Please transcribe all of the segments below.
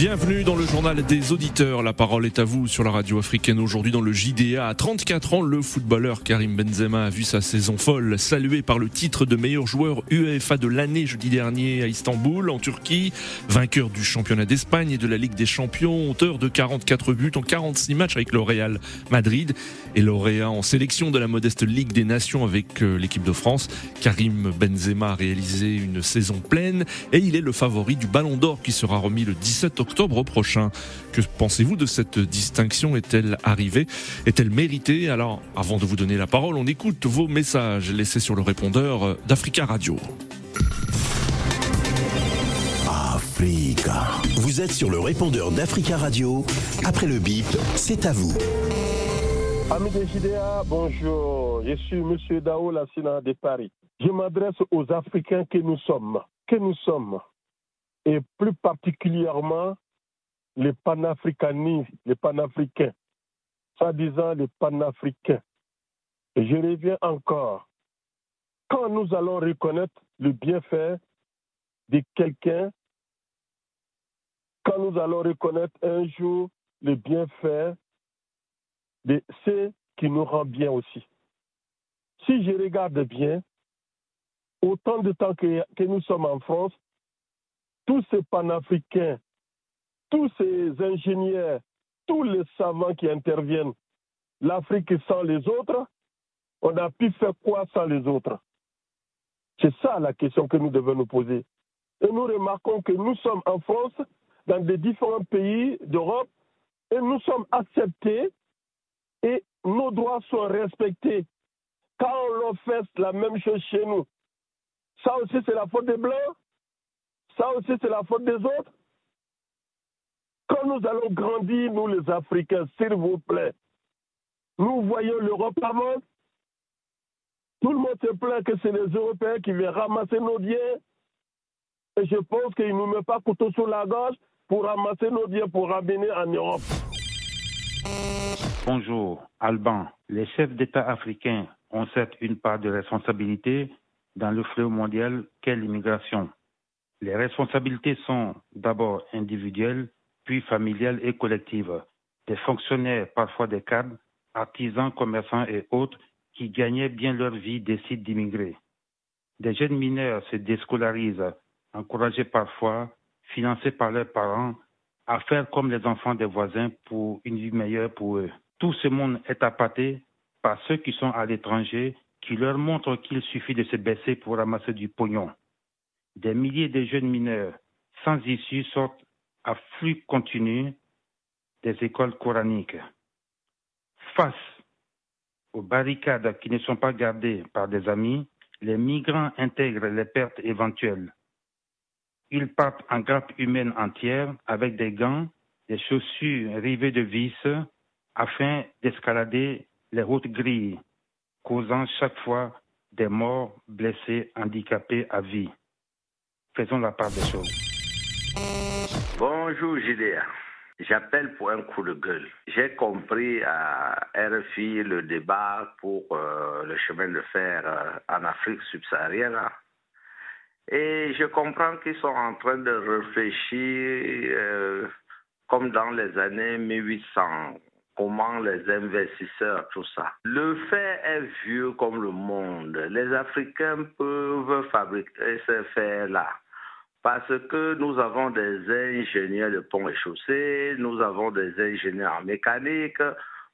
Bienvenue dans le journal des auditeurs. La parole est à vous sur la radio africaine aujourd'hui dans le JDA. À 34 ans, le footballeur Karim Benzema a vu sa saison folle salué par le titre de meilleur joueur UEFA de l'année jeudi dernier à Istanbul, en Turquie. Vainqueur du championnat d'Espagne et de la Ligue des Champions, auteur de 44 buts en 46 matchs avec le Real Madrid et lauréat en sélection de la modeste Ligue des Nations avec euh, l'équipe de France. Karim Benzema a réalisé une saison pleine et il est le favori du Ballon d'Or qui sera remis le 17 octobre octobre prochain. Que pensez-vous de cette distinction? Est-elle arrivée? Est-elle méritée? Alors, avant de vous donner la parole, on écoute vos messages laissés sur le répondeur d'Africa Radio. Africa. Vous êtes sur le répondeur d'Africa Radio. Après le bip, c'est à vous. Amis des JDA, bonjour. Je suis M. Dao Lassina de Paris. Je m'adresse aux Africains que nous sommes. Que nous sommes et plus particulièrement les panafricanistes, les panafricains, soi-disant les panafricains. Et je reviens encore. Quand nous allons reconnaître le bienfait de quelqu'un, quand nous allons reconnaître un jour le bienfait de ce qui nous rend bien aussi. Si je regarde bien, autant de temps que, que nous sommes en France, tous ces panafricains, tous ces ingénieurs, tous les savants qui interviennent, l'Afrique sans les autres, on a pu faire quoi sans les autres? C'est ça la question que nous devons nous poser. Et nous remarquons que nous sommes en France, dans des différents pays d'Europe, et nous sommes acceptés et nos droits sont respectés. Quand on leur fait la même chose chez nous, ça aussi c'est la faute des Blancs? Ça aussi, c'est la faute des autres. Quand nous allons grandir, nous les Africains, s'il vous plaît, nous voyons l'Europe avant. Tout le monde se plaint que c'est les Européens qui viennent ramasser nos biens. Et je pense qu'ils ne nous mettent pas couteau sur la gorge pour ramasser nos biens pour ramener en Europe. Bonjour, Alban. Les chefs d'État africains ont certes une part de responsabilité dans le fléau mondial qu'est l'immigration. Les responsabilités sont d'abord individuelles, puis familiales et collectives. Des fonctionnaires, parfois des cadres, artisans, commerçants et autres qui gagnaient bien leur vie décident d'immigrer. Des jeunes mineurs se déscolarisent, encouragés parfois, financés par leurs parents, à faire comme les enfants des voisins pour une vie meilleure pour eux. Tout ce monde est appâté par ceux qui sont à l'étranger, qui leur montrent qu'il suffit de se baisser pour ramasser du pognon des milliers de jeunes mineurs sans issue sortent à flux continu des écoles coraniques. Face aux barricades qui ne sont pas gardées par des amis, les migrants intègrent les pertes éventuelles. Ils partent en grappe humaine entière avec des gants, des chaussures rivées de vis afin d'escalader les routes grilles, causant chaque fois des morts, blessés, handicapés à vie. Bonjour Giléa. J'appelle pour un coup de gueule. J'ai compris à RFI le débat pour euh, le chemin de fer euh, en Afrique subsaharienne. Et je comprends qu'ils sont en train de réfléchir euh, comme dans les années 1800, comment les investisseurs, tout ça. Le fait est vieux comme le monde. Les Africains peuvent fabriquer ces fers-là. Parce que nous avons des ingénieurs de ponts et chaussées, nous avons des ingénieurs en mécanique.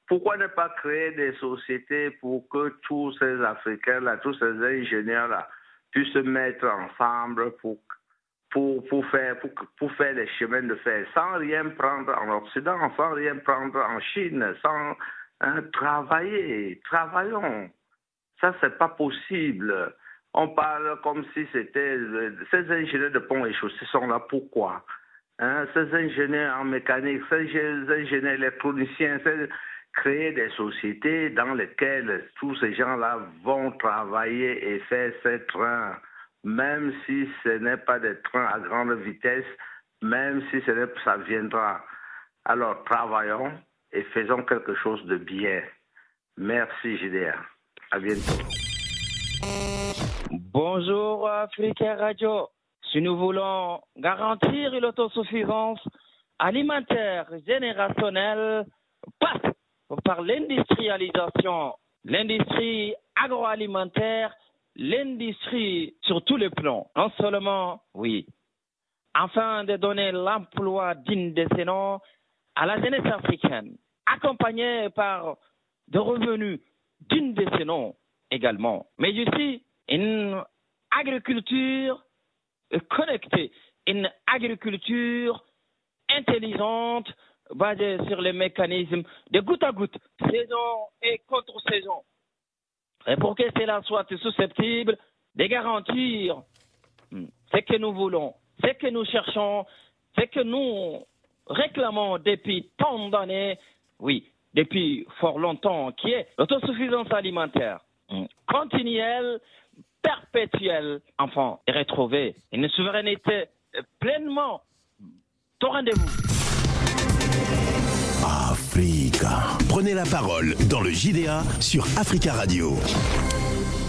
Pourquoi ne pas créer des sociétés pour que tous ces Africains-là, tous ces ingénieurs-là puissent se mettre ensemble pour, pour, pour, faire, pour, pour faire les chemins de fer sans rien prendre en Occident, sans rien prendre en Chine, sans hein, travailler. Travaillons. Ça, c'est pas possible. On parle comme si c'était. Ces ingénieurs de ponts et chaussées sont là pourquoi hein? Ces ingénieurs en mécanique, ces ingénieurs électroniciens, créer des sociétés dans lesquelles tous ces gens-là vont travailler et faire ces trains, même si ce n'est pas des trains à grande vitesse, même si ça viendra. Alors travaillons et faisons quelque chose de bien. Merci JDA. À bientôt. Bonjour Africain Radio. Si nous voulons garantir l'autosuffisance alimentaire générationnelle, passe par l'industrialisation, l'industrie agroalimentaire, l'industrie sur tous les plans. Non seulement, oui, afin de donner l'emploi digne de ces noms à la jeunesse africaine, accompagnée par des revenus dignes de ces noms également, mais aussi une agriculture connectée, une agriculture intelligente basée sur les mécanismes de goutte à goutte, saison et contre-saison. Et pour que cela soit susceptible de garantir ce que nous voulons, ce que nous cherchons, ce que nous réclamons depuis tant d'années, oui, depuis fort longtemps, qui est l'autosuffisance alimentaire continuelle, perpétuelle, enfin, et retrouver une souveraineté pleinement au rendez-vous. Africa. Prenez la parole dans le JDA sur Africa Radio.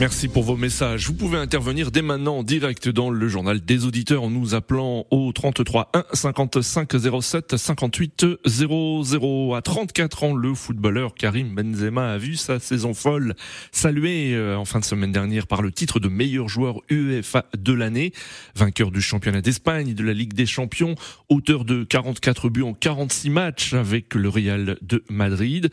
Merci pour vos messages. Vous pouvez intervenir dès maintenant en direct dans le journal des auditeurs en nous appelant au 33 1 55 07 58 00. À 34 ans, le footballeur Karim Benzema a vu sa saison folle saluée euh, en fin de semaine dernière par le titre de meilleur joueur UEFA de l'année, vainqueur du championnat d'Espagne, de la Ligue des Champions, auteur de 44 buts en 46 matchs avec le Real de Madrid.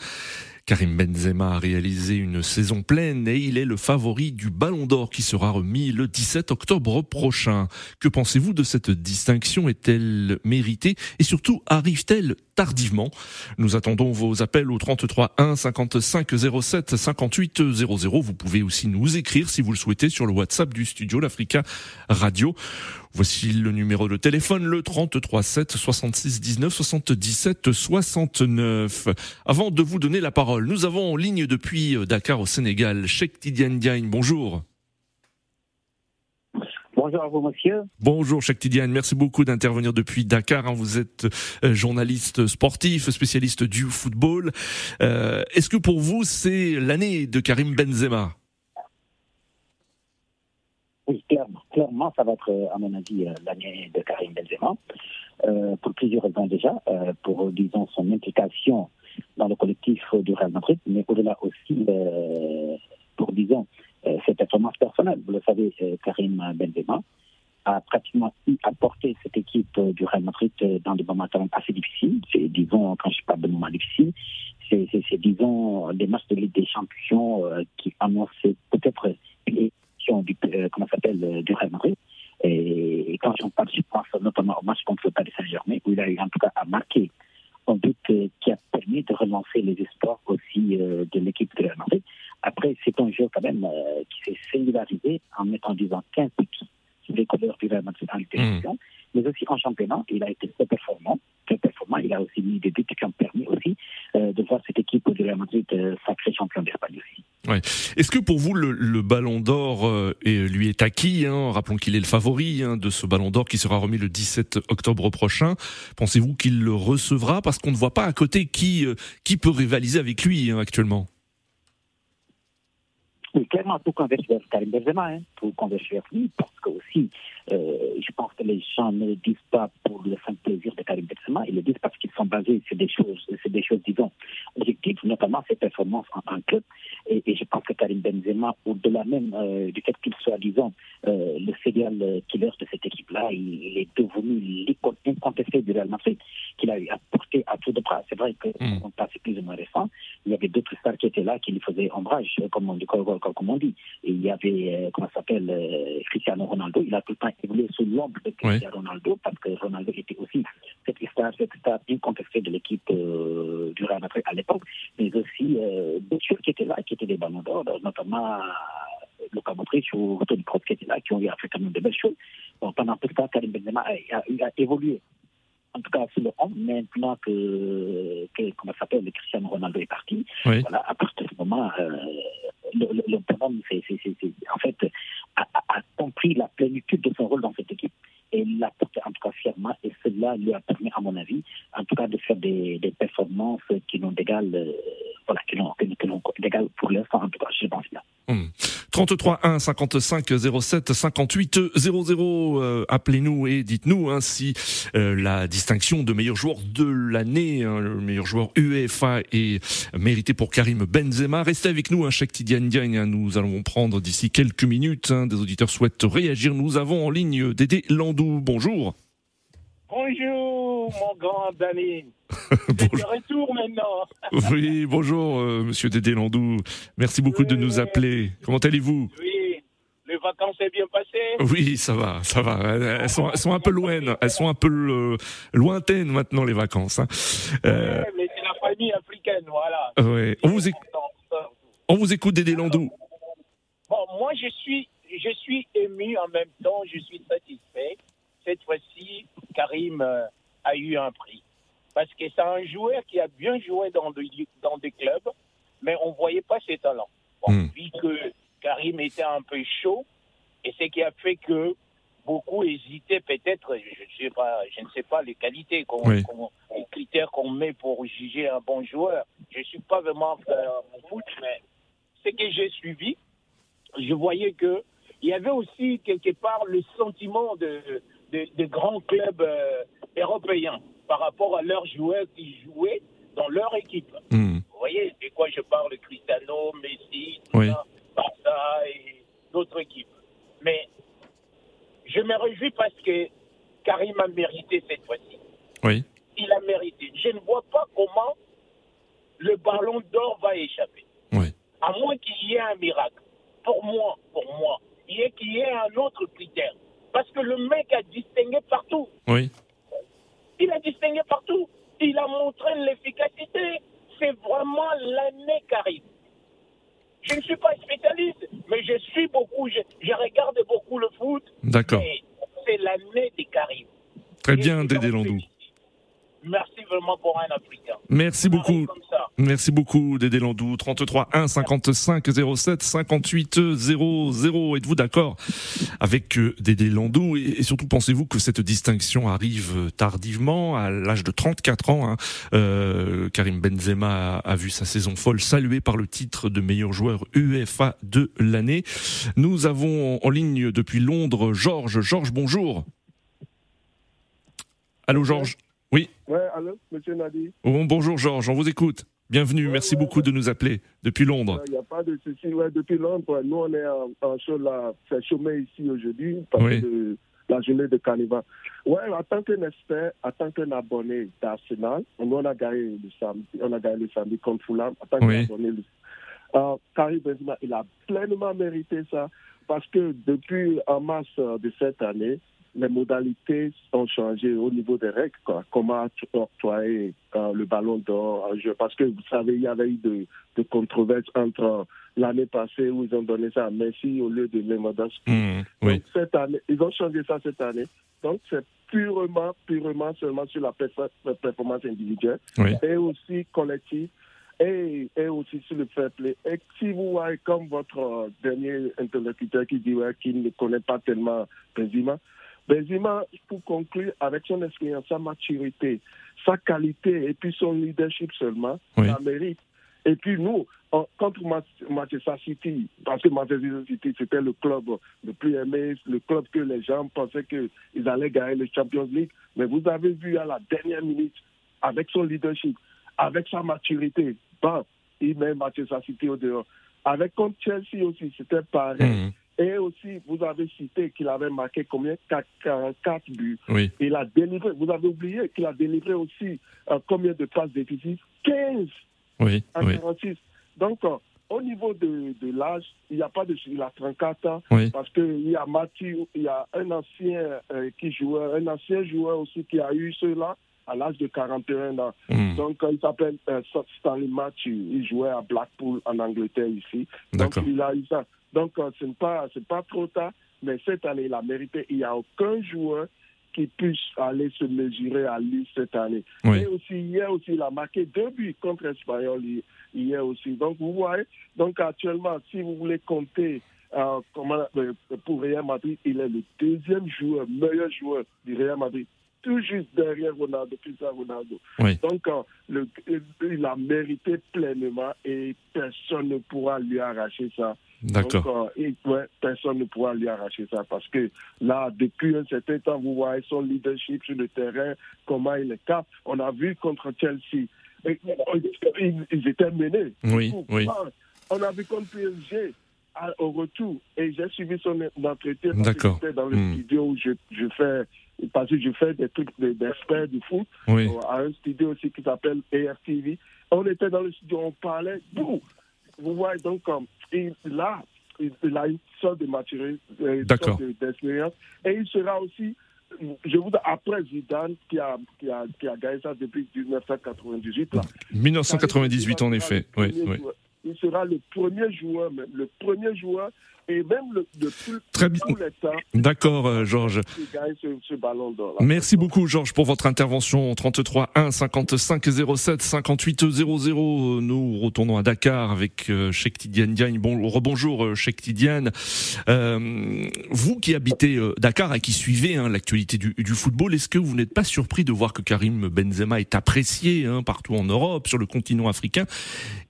Karim Benzema a réalisé une saison pleine et il est le favori du Ballon d'Or qui sera remis le 17 octobre prochain. Que pensez-vous de cette distinction? Est-elle méritée? Et surtout, arrive-t-elle tardivement? Nous attendons vos appels au 33 1 55 07 58 00. Vous pouvez aussi nous écrire si vous le souhaitez sur le WhatsApp du studio l'Africa Radio. Voici le numéro de téléphone, le 33 7 66 19 77 69. Avant de vous donner la parole, nous avons en ligne depuis Dakar au Sénégal, Cheikh Tidiane Diagne. Bonjour. Bonjour à vous, monsieur. Bonjour, Cheikh Tidiane. Merci beaucoup d'intervenir depuis Dakar. Vous êtes journaliste sportif, spécialiste du football. Euh, Est-ce que pour vous, c'est l'année de Karim Benzema? Oui, clairement, ça va être, à mon avis, l'année de Karim Benzema. Euh, pour plusieurs raisons déjà. Euh, pour, disons, son implication dans le collectif du Real Madrid, mais au-delà aussi euh, pour, disons, ses performances personnelles. Vous le savez, Karim Benzema a pratiquement apporté cette équipe du Real Madrid dans des moments assez difficiles. C'est, disons, quand je parle de moments difficiles, c'est, disons, des matchs de Ligue des Champions qui annonçaient s'appelle, du Real Madrid. Et, quand j'en parle, je pense notamment au match contre le Paris Saint-Germain, où il a eu en tout cas à marquer un but qui a permis de relancer les espoirs aussi euh, de l'équipe de Real Madrid. Après, c'est un jeu quand même euh, qui s'est singularisé en mettant, disons, 15 buts sur les couleurs du Real Madrid en des Champions, mais aussi en championnat. Il a été très performant. Très performant. Il a aussi mis des buts qui ont permis aussi euh, de voir cette équipe du Real Madrid sacré champion d'Espagne aussi. Ouais. Est-ce que pour vous le, le Ballon d'Or euh, est acquis hein. Rappelons qu'il est le favori hein, de ce Ballon d'Or qui sera remis le 17 octobre prochain. Pensez-vous qu'il le recevra? Parce qu'on ne voit pas à côté qui euh, qui peut rivaliser avec lui hein, actuellement. Oui, clairement, tout converge vers Karim Benzema, tout converge vers parce que aussi, euh, je pense que les gens ne le disent pas pour le simple plaisir de Karim Benzema, ils le disent parce qu'ils sont basés sur des choses, c'est des choses, disons, objectives, notamment ses performances en, en club. Et, et, je pense que Karim Benzema, au-delà même euh, du fait qu'il soit, disons, euh, le serial killer de cette équipe-là, il, il, est devenu l'icône incontestée du Real Madrid, qu'il a apporté à tout de bras. C'est vrai que mm. on passe plus ou moins récent, il y avait d'autres stars qui étaient là, qui lui faisaient ombrage, comme on dit, comme on dit. Et il y avait, euh, comment ça s'appelle, euh, Cristiano Ronaldo. Il a tout le temps évolué sous l'ombre de Cristiano. Ronaldo parce que Ronaldo était aussi cette star, cette star incontestée de l'équipe euh, du Real Madrid à l'époque, mais aussi d'autres joueurs qui étaient là, qui étaient des ballons d'or, notamment Luka Modric ou Toni Kroos qui étaient là, qui ont eu fait quand même de belles choses. Bon, pendant tout ce temps, Karim Benzema a, a, a évolué en tout cas sur le rang, maintenant que, que comment ça s'appelle, Cristiano Ronaldo est parti, oui. voilà, à partir de ce moment, euh, le, le, le bonhomme, c'est, c'est, c'est, en fait, a, a, compris la plénitude de son rôle dans cette équipe. et il l'a porté en tout cas fièrement et cela lui a permis, à mon avis, en tout cas de faire des, des performances qui n'ont d'égal, euh, voilà, n'ont d'égal pour l'instant, en tout cas, je pense bien. Hum. 33 1 55 07 58 00. Euh, Appelez-nous et dites-nous hein, si euh, la distinction de meilleur joueur de l'année, hein, le meilleur joueur UEFA est mérité pour Karim Benzema. Restez avec nous, hein, Cheikh Tidiane Diagne. Hein, nous allons prendre d'ici quelques minutes. Hein, des auditeurs souhaitent réagir. Nous avons en ligne Dédé Landou. Bonjour. Bonjour, mon grand Dani. C'est de retour maintenant. oui, bonjour, euh, monsieur Dédé Landou. Merci beaucoup de nous appeler. Comment allez-vous? Oui, les vacances sont bien passées Oui, ça va, ça va. Elles sont, elles sont un peu loin, elles sont un peu euh, lointaines maintenant, les vacances. Hein. Euh... Ouais, mais c'est la famille africaine, voilà. Ouais. On, vous éc... On vous écoute, Dédé Landou. Bon, moi, je suis, je suis ému en même temps, je suis satisfait. Cette fois-ci, Karim euh, a eu un prix. Parce que c'est un joueur qui a bien joué dans, de, dans des clubs, mais on ne voyait pas ses talents. Bon, Hmm. Vu que Karim était un peu chaud, et ce qui a fait que beaucoup hésitaient peut-être, je, je sais pas, je ne sais pas les qualités, Oui. les critères qu'on met pour juger un bon joueur. Je ne suis pas vraiment en foot, mais ce que j'ai suivi, je voyais que il y avait aussi quelque part le sentiment de, de, de grands clubs euh, européens par rapport à leurs joueurs qui jouaient dans leur équipe. Hmm. Vous voyez de quoi je parle Cristiano, Messi, tout Oui. ça, Barça et d'autres équipes. Mais je me réjouis parce que Karim a mérité cette fois-ci. Oui. Il a mérité. Je ne vois pas comment le ballon d'or va échapper. Oui. À moins qu'il y ait un miracle. Pour moi, pour moi, il y ait qu'il y ait un autre critère. Parce que le mec a distingué partout. Oui. Il a distingué partout. Il a montré l'efficacité. C'est vraiment l'année Karim. Je ne suis pas spécialiste, mais je suis beaucoup, je, je regarde beaucoup le foot. D'accord. C'est l'année des Karim. Très bien, Dédé Landou. Merci vraiment pour un Africain. Merci beaucoup. Merci beaucoup, Dédé Landou. 33 1 55 07 58 00. Êtes-vous d'accord avec euh, Dédé Landou? Et, surtout pensez-vous que cette distinction arrive tardivement à l'âge de 34 ans hein, euh, Karim Benzema a, a vu sa saison folle saluée par le titre de meilleur joueur UEFA de l'année. Nous avons en ligne depuis Londres Georges. Georges, bonjour. Allô Georges. Oui. Ouais, allô, monsieur Nadi. Oh, bonjour Georges, on vous écoute. Bienvenue, merci beaucoup de nous appeler depuis Londres. Il n'y a pas de souci. Ouais, depuis Londres, nous, on est en, en show là, c'est chômé ici aujourd'hui, parce Oui. que la journée de carnaval. Ouais, en tant qu'un expert, en tant qu'un abonné d'Arsenal, nous, on a gagné le samedi, on a gagné le samedi contre Fulham, en tant Oui. qu'abonné. Euh, Karim Benzema, il a pleinement mérité ça, parce que depuis en mars euh, de cette année, les modalités ont changé au niveau des règles, quoi. Comment octroyer euh, le ballon d'or un jeu. Parce que vous savez, il y avait eu de, de controverses entre l'année passée où ils ont donné ça à Messi au lieu de Lewandowski. Mmh, oui. Cette année, ils ont changé ça cette année. Donc, c'est purement, purement seulement sur la perf- la performance individuelle Oui. et aussi collective et, et aussi sur le fair play. Et si vous voyez comme votre dernier interlocuteur qui dit ouais, qu'il ne connaît pas tellement Benzema, Benzema, pour conclure, avec son expérience, sa maturité, sa qualité et puis son leadership seulement, Oui. ça mérite. Et puis nous, en- contre Ma- Manchester City, parce que Manchester City, c'était le club le plus aimé, le club que les gens pensaient qu'ils allaient gagner le Champions League. Mais vous avez vu à la dernière minute, avec son leadership, avec sa maturité, bam, il met Manchester City au dehors. Avec contre Chelsea aussi, c'était pareil. Mmh, Et aussi, vous avez cité qu'il avait marqué combien? 44 buts. oui. Il a délivré, vous avez oublié qu'il a délivré aussi euh, combien de passes décisives? 15 Oui. en Oui. 46. Donc, euh, au niveau de, de l'âge, il n'y a pas de il a 34 ans Oui. parce qu'il y a Mathieu, il y a un ancien euh, qui jouait, un ancien joueur aussi qui a eu cela à l'âge de 41 ans. Mmh, Donc, il s'appelle euh, Stanley Matthew. Il jouait à Blackpool en Angleterre ici. Donc, il a eu ça. Donc, euh, ce n'est pas, pas trop tard, mais cette année, il a mérité. Il n'y a aucun joueur qui puisse aller se mesurer à lui cette année. Oui. Et aussi, hier aussi, il a marqué deux buts contre Espanyol hi- hier aussi. Donc, vous voyez, donc actuellement, si vous voulez compter pour Real Madrid, il est le deuxième joueur, meilleur joueur du Real Madrid tout juste derrière Ronaldo, Cristiano Ronaldo. Donc, le, il a mérité pleinement et personne ne pourra lui arracher ça. D'accord. ouais, personne ne pourra lui arracher ça parce que là, depuis un certain temps, vous voyez son leadership sur le terrain, comment il est cap. On a vu contre Chelsea. ils, étaient menés. Oui, oui. On a vu contre PSG au retour et j'ai suivi son entretien D'accord. dans le hmm. studio où je, je fais parce que je fais des trucs d'experts du foot oui. Euh, à un studio aussi qui s'appelle ARTV. On était dans le studio, on parlait, vous, vous voyez donc comme il, là, il, a une sorte de maturité, euh, d'expérience, et il sera aussi je vous après Zidane qui a, qui a, qui a gagné ça depuis 1998. Là. 1998 en effet, oui, oui. Il sera le premier joueur, même, le premier joueur et même le, de Très bien. D'accord, euh, Georges. Merci beaucoup, Georges, pour votre intervention. 33 1 55 07 58 00. Nous retournons à Dakar avec euh, Cheikh Tidiane Diagne. Bon, rebonjour, euh, Cheikh Tidiane. Euh, vous qui habitez euh, Dakar et qui suivez hein, l'actualité du, du, football, est-ce que vous n'êtes pas surpris de voir que Karim Benzema est apprécié hein, partout en Europe, sur le continent africain?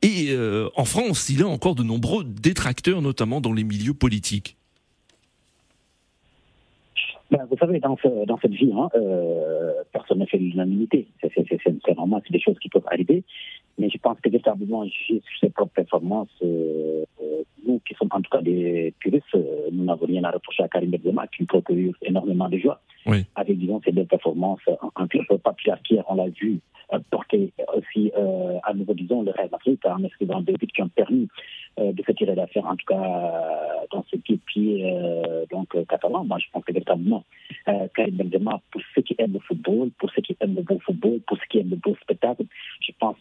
Et en France, il a encore de nombreux détracteurs, notamment dans les milieux politique ben, vous savez, dans, cette vie, hein, euh, personne ne fait l'unanimité. C'est normal, c'est des choses qui peuvent arriver. Mais je pense que véritablement, sur ses propres performances, euh, nous qui sommes en tout cas des puristes, nous n'avons rien à reprocher à Karim Benzema, qui procure énormément de joie. Oui. Avec, disons, ses belles performances en, club patriarcal, on l'a vu porter aussi à nouveau, disons, le Real Madrid en inscrivant deux buts qui ont permis euh, de se tirer d'affaire, en tout cas euh, dans ce qui est euh, donc catalan. Moi, je pense que véritablement, Karim Benzema, pour ceux qui aiment le football, pour ceux qui aiment le bon football, pour ceux qui aiment le beau spectacle, je pense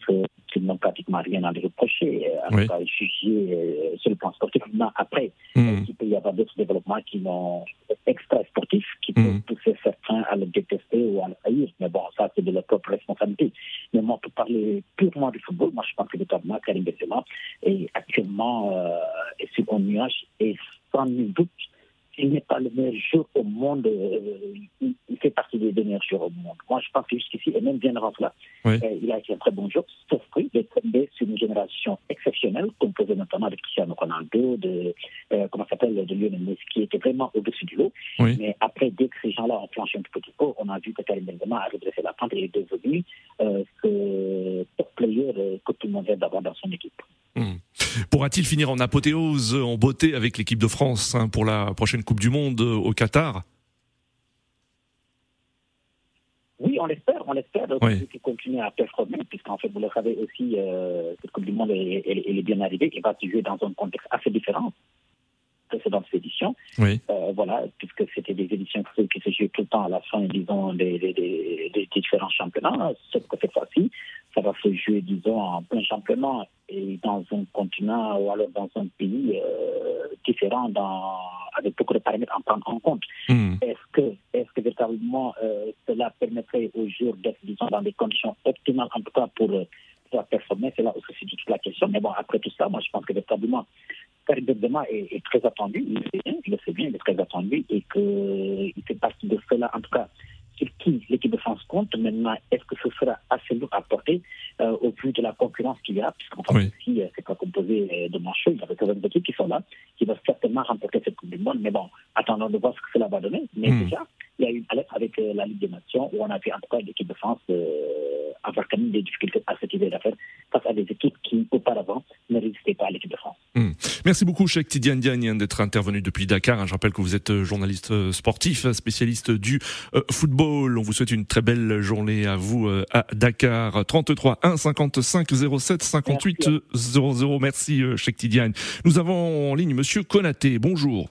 qu'ils n'ont pratiquement rien à lui reprocher. En tout cas, juger sur le plan sportif. Mais après, mm. il peut y avoir d'autres développements qui sont extra sportifs, qui peuvent mm. pousser certains à le détester ou à le haïr? Mais bon, ça, c'est de leur propre responsabilité. Mais moi, pour parler purement du football, moi, je pense que véritablement, Karim Benzema est actuellement euh, et sur un nuage. Et sans nul doute, il n'est pas le meilleur joueur au monde. Euh, il, fait partie des meilleurs joueurs au monde. Moi, je pense que jusqu'ici, et même bien avant cela, euh, il a été un très bon joueur, tombé sur une génération exceptionnelle, composée notamment de Cristiano Ronaldo, de, euh, comment s'appelle, de Lionel Messi, qui était vraiment au-dessus du lot. Mais après, dès que ces gens-là ont planché un petit peu, on a vu que Karim Benzema a redressé la pente et est devenu euh, ce top player que tout le monde rêve d'avoir dans son équipe. Hmm. Pourra-t-il finir en apothéose, en beauté avec l'équipe de France hein, pour la prochaine Coupe du Monde euh, au Qatar Oui, on l'espère, on l'espère. Oui. qu'il continue à performer, puisqu'en fait, vous le savez aussi, euh, cette Coupe du Monde elle, est bien arrivée et va se jouer dans un contexte assez différent précédentes éditions. Oui. Euh, voilà, puisque c'était des éditions qui se jouaient tout le temps à la fin, disons, des, des, des, différents championnats. Sauf que cette fois-ci, ça va se jouer, disons, en plein championnat et dans un continent ou alors dans un pays euh, différent, dans, avec beaucoup de paramètres à prendre en compte. Hmm. Est-ce que, est-ce que véritablement euh, cela permettrait aux joueurs d'être, disons, dans des conditions optimales, en tout cas pour, pour performer C'est là aussi toute la question. Mais bon, après tout ça, moi, je pense que véritablement, Karim est, est, très attendu, il le sait bien, il est très attendu et qu'il fait partie de cela, en tout cas, sur qui l'équipe de France compte. Maintenant, est-ce que ce sera assez lourd à porter euh, au vu de la concurrence qu'il y a, puisqu'en fait, oui. euh, c'est pas composé euh, de manchots, il y a des équipes qui sont là, qui vont certainement remporter cette Coupe du Monde. Mais bon, attendons de voir ce que cela va donner. Mais mmh. déjà, il y a eu une alerte avec euh, la Ligue des Nations où on a vu en tout cas l'équipe de France avoir quand même des difficultés à cette idée d'affaires face à des équipes qui, auparavant, ne résistaient pas à l'équipe de France. Mmh. Merci beaucoup, Cheikh Tidiane Diagne, d'être intervenu depuis Dakar. Je rappelle que vous êtes journaliste sportif, spécialiste du football. On vous souhaite une très belle journée à vous à Dakar. 33 1 55 07 58 00. Merci, Cheikh Tidiane. Nous avons en ligne Monsieur Konaté. Bonjour.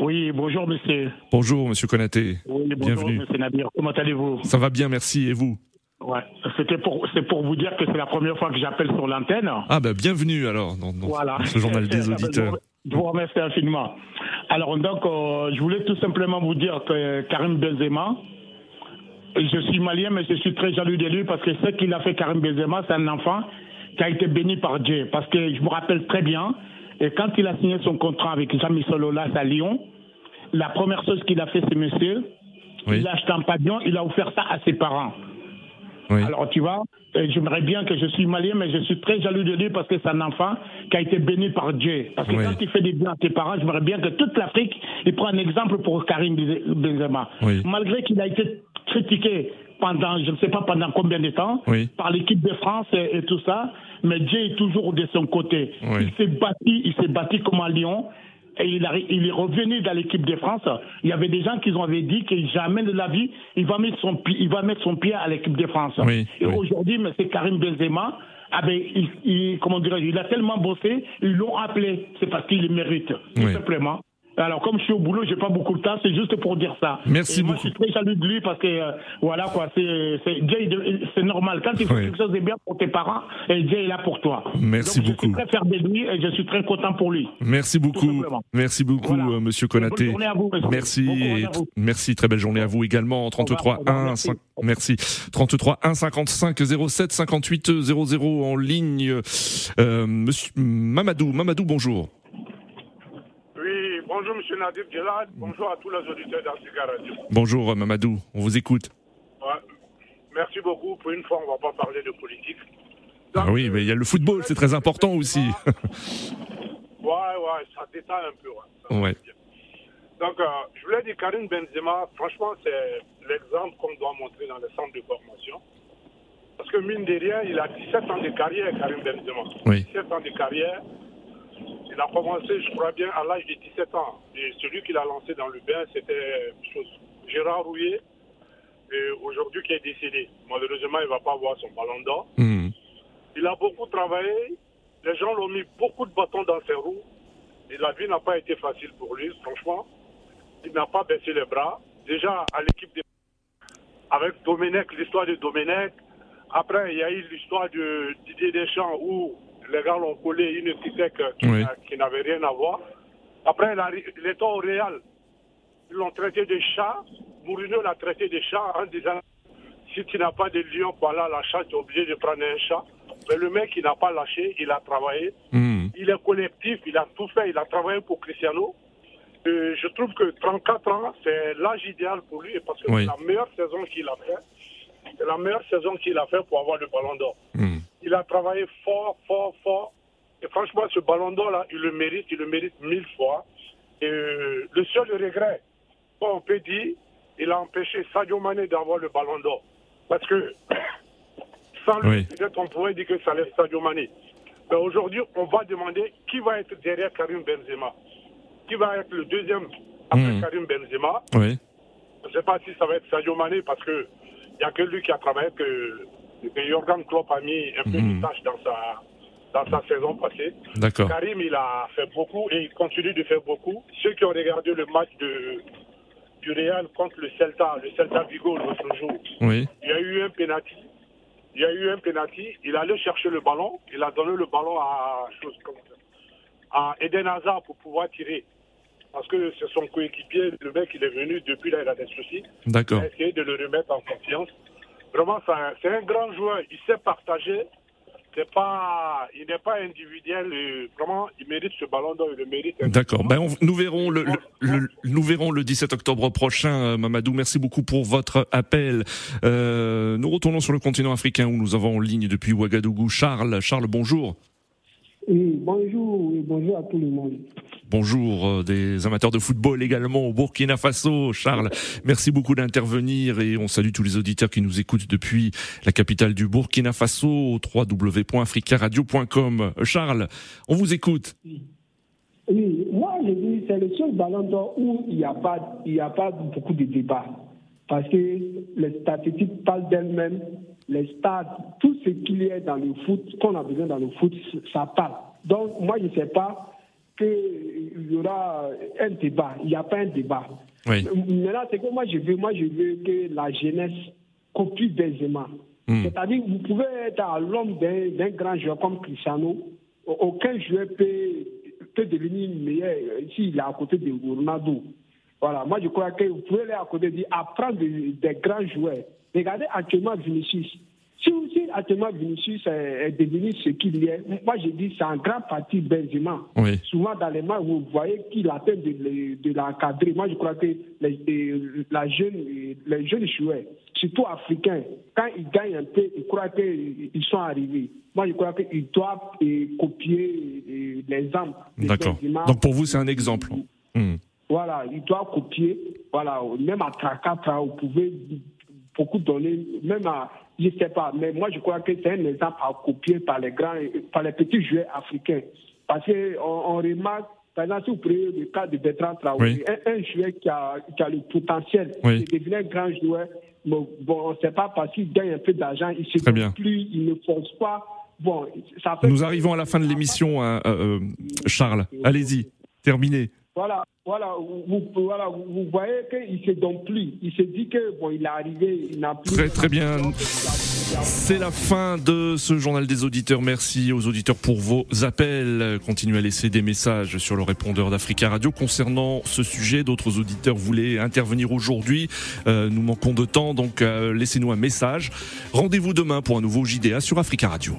Oui, bonjour monsieur. Bonjour monsieur Konaté. Oui, bonjour Bienvenue. monsieur Nabir. Comment allez-vous? Ça va bien, merci. Et vous? Ouais, c'était pour c'est pour vous dire que c'est la première fois que j'appelle sur l'antenne. Ah ben bienvenue alors dans, dans voilà. ce journal des auditeurs. Je vous remercie infiniment. Alors donc euh, je voulais tout simplement vous dire que Karim Benzema, je suis malien mais je suis très jaloux de lui parce que ce qu'il a fait Karim Benzema, c'est un enfant qui a été béni par Dieu parce que je me rappelle très bien Et quand il a signé son contrat avec Jean-Michel Aulas à Lyon, la première chose qu'il a fait, c'est monsieur, il a acheté un pavillon, il a offert ça à ses parents. Alors, tu vois, j'aimerais bien que je suis malien, mais je suis très jaloux de lui parce que c'est un enfant qui a été béni par Dieu. Parce que quand il fait des biens à ses parents, j'aimerais bien que toute l'Afrique il prenne un exemple pour Karim Benzema. Malgré qu'il a été critiqué pendant, je ne sais pas pendant combien de temps, par l'équipe de France et, tout ça, mais Dieu est toujours de son côté. Il s'est bâti, il s'est bâti comme un lion et il, est revenu dans l'équipe de France. Il y avait des gens qui ont avaient dit que jamais de la vie, il va mettre son, il va mettre son pied à l'équipe de France. et aujourd'hui, M. Karim Benzema, ah ben, il, comment il a tellement bossé, ils l'ont appelé. C'est parce qu'il le mérite, tout simplement. Alors, comme je suis au boulot, j'ai pas beaucoup de temps, c'est juste pour dire ça. Merci beaucoup. Moi, je suis très jaloux de lui parce que, euh, voilà, quoi, c'est normal. Quand tu fais quelque chose de bien pour tes parents, et Dieu est là pour toi. Merci Donc, beaucoup. Je suis très fier de lui et je suis très content pour lui. Merci beaucoup. Merci beaucoup, euh, monsieur Konaté. Bonne journée à vous. Merci. merci, très belle journée à vous également. 33 1 merci. 33 1 55 07 58 00 en ligne. Euh, monsieur Mamadou, Mamadou, bonjour. Bonjour, Monsieur Nadir Gelad. Bonjour à tous les auditeurs d'Africa Radio. Bonjour, Mamadou. On vous écoute. Merci beaucoup. Pour une fois, on ne va pas parler de politique. ah oui, mais il y a le football, c'est très important aussi. ouais, ouais, ça détale un peu. Ouais. Donc, euh, je voulais dire Karim Benzema, franchement, c'est l'exemple qu'on doit montrer dans les centres de formation. Parce que mine de rien, il a 17 ans de carrière, Karim Benzema. Oui. 17 ans de carrière. Il a commencé, je crois bien, à l'âge de 17 ans. Et celui qui l'a lancé dans le bain, c'était Gérard Rouillet, aujourd'hui qui est décédé. Malheureusement, il ne va pas avoir son ballon d'or. Hmm. Il a beaucoup travaillé. Les gens l'ont mis beaucoup de bâtons dans ses roues. Et la vie n'a pas été facile pour lui, franchement. Il n'a pas baissé les bras. Déjà, à l'équipe de... avec Domenech, l'histoire de Domenech. Après, il y a eu l'histoire de Didier Deschamps où les gars l'ont collé une étiquette qui, n'avait rien à voir. Après, il est au Real. Ils l'ont traité de chat. Mourinho l'a traité de chat en disant si tu n'as pas de lion, voilà la chat, tu es obligé de prendre un chat. Mais le mec, il n'a pas lâché, il a travaillé. Hmm. Il est collectif, il a tout fait, il a travaillé pour Cristiano. je trouve que 34 ans, c'est l'âge idéal pour lui parce que c'est la meilleure saison qu'il a fait. C'est la meilleure saison qu'il a fait pour avoir le ballon d'or. Hmm. Il a travaillé fort, fort, fort. Et franchement, ce ballon d'or-là, il le mérite, il le mérite mille fois. Et euh, le seul regret, on peut dire, il a empêché Sadio Mané d'avoir le ballon d'or. Parce que sans lui, peut-être on pourrait dire que ça laisse Sadio Mané. Mais aujourd'hui, on va demander qui va être derrière Karim Benzema. Qui va être le deuxième après Hmm. Karim Benzema? Oui. Je ne sais pas si ça va être Sadio Mané parce que il n'y a que lui qui a travaillé que, que Jordan Klopp a mis un peu de tâche dans sa, dans sa saison passée. D'accord. Karim, il a fait beaucoup et il continue de faire beaucoup. Ceux qui ont regardé le match de, du Real contre le Celta, le Celta Vigo l'autre jour, Oui. il y a eu un penalty. Il y a eu un penalty. Il allait chercher le ballon. Il a donné le ballon à, chose comme ça, à Eden Hazard pour pouvoir tirer. Parce que c'est son coéquipier, le mec, il est venu depuis là, il a des soucis. D'accord. Il a essayé de le remettre en confiance. Vraiment, c'est un, grand joueur. Il sait partager. C'est pas, il n'est pas individuel. vraiment, il mérite ce ballon d'or. Il le mérite. D'accord. Ben, nous verrons le, le- le- nous verrons le 17 octobre prochain, euh, Mamadou. Merci beaucoup pour votre appel. Euh, nous retournons sur le continent africain où nous avons en ligne depuis Ouagadougou Charles. Charles, bonjour. Oui, bonjour, et bonjour à tout le monde. Bonjour euh, des amateurs de football également au Burkina Faso. Charles, merci beaucoup d'intervenir et on salue tous les auditeurs qui nous écoutent depuis la capitale du Burkina Faso au www.africaradio.com. Charles, on vous écoute. Oui, moi je dis c'est le seul ballon d'or où il n'y a pas il y a pas beaucoup de débats parce que les statistiques parlent d'elles-mêmes, les stats, tout ce qu'il y a dans le foot, qu'on a besoin dans le foot, ça parle. Donc moi je ne sais pas qu'il y aura un débat. Il n'y a pas un débat. Oui. Maintenant, c'est que moi je veux, moi je veux que la jeunesse copie Benzema. Hmm. C'est-à-dire vous pouvez être à l'homme d'un grand joueur comme Cristiano. Aucun joueur peut, peut devenir meilleur euh, s'il est à côté de Ronaldo. Voilà, moi je crois que vous pouvez aller à côté de apprendre des, des grands joueurs. Regardez actuellement Vinicius. Si, aussi actuellement Vinicius est, devenu ce qu'il est, moi je dis c'est en grande partie Benzema. Souvent dans les matchs, vous voyez qu'il a de, de l'encadrer. Moi je crois que les, la jeune, les jeunes joueurs, surtout africains, quand ils gagnent un peu, ils croient qu'ils sont arrivés. Moi je crois qu'ils doivent copier les armes. D'accord. Donc pour vous c'est un exemple. Voilà, ils doivent copier. Voilà, même à Trakatra, vous pouvez beaucoup donner, même à je ne sais pas, mais moi je crois que c'est un exemple à copier par les grands, par les petits joueurs africains. Parce qu'on on remarque, par exemple, si vous prenez le cas de Bertrand Traoré, un, joueur qui a, qui a le potentiel de devenir un grand joueur, bon, on ne sait pas parce qu'il gagne un peu d'argent, il ne se plus, il ne force pas. Bon, ça Nous arrivons à la fin de l'émission, hein, euh, euh, Charles. Allez-y, terminez. Voilà, voilà, vous, voilà, vous voyez qu'il se donne plus. Il se dit que bon, il est arrivé, il n'a plus. Très très bien. C'est la fin de ce journal des auditeurs. Merci aux auditeurs pour vos appels. Continuez à laisser des messages sur le répondeur d'Africa Radio concernant ce sujet. D'autres auditeurs voulaient intervenir aujourd'hui. Euh, nous manquons de temps, donc euh, laissez-nous un message. Rendez-vous demain pour un nouveau JDA sur Africa Radio.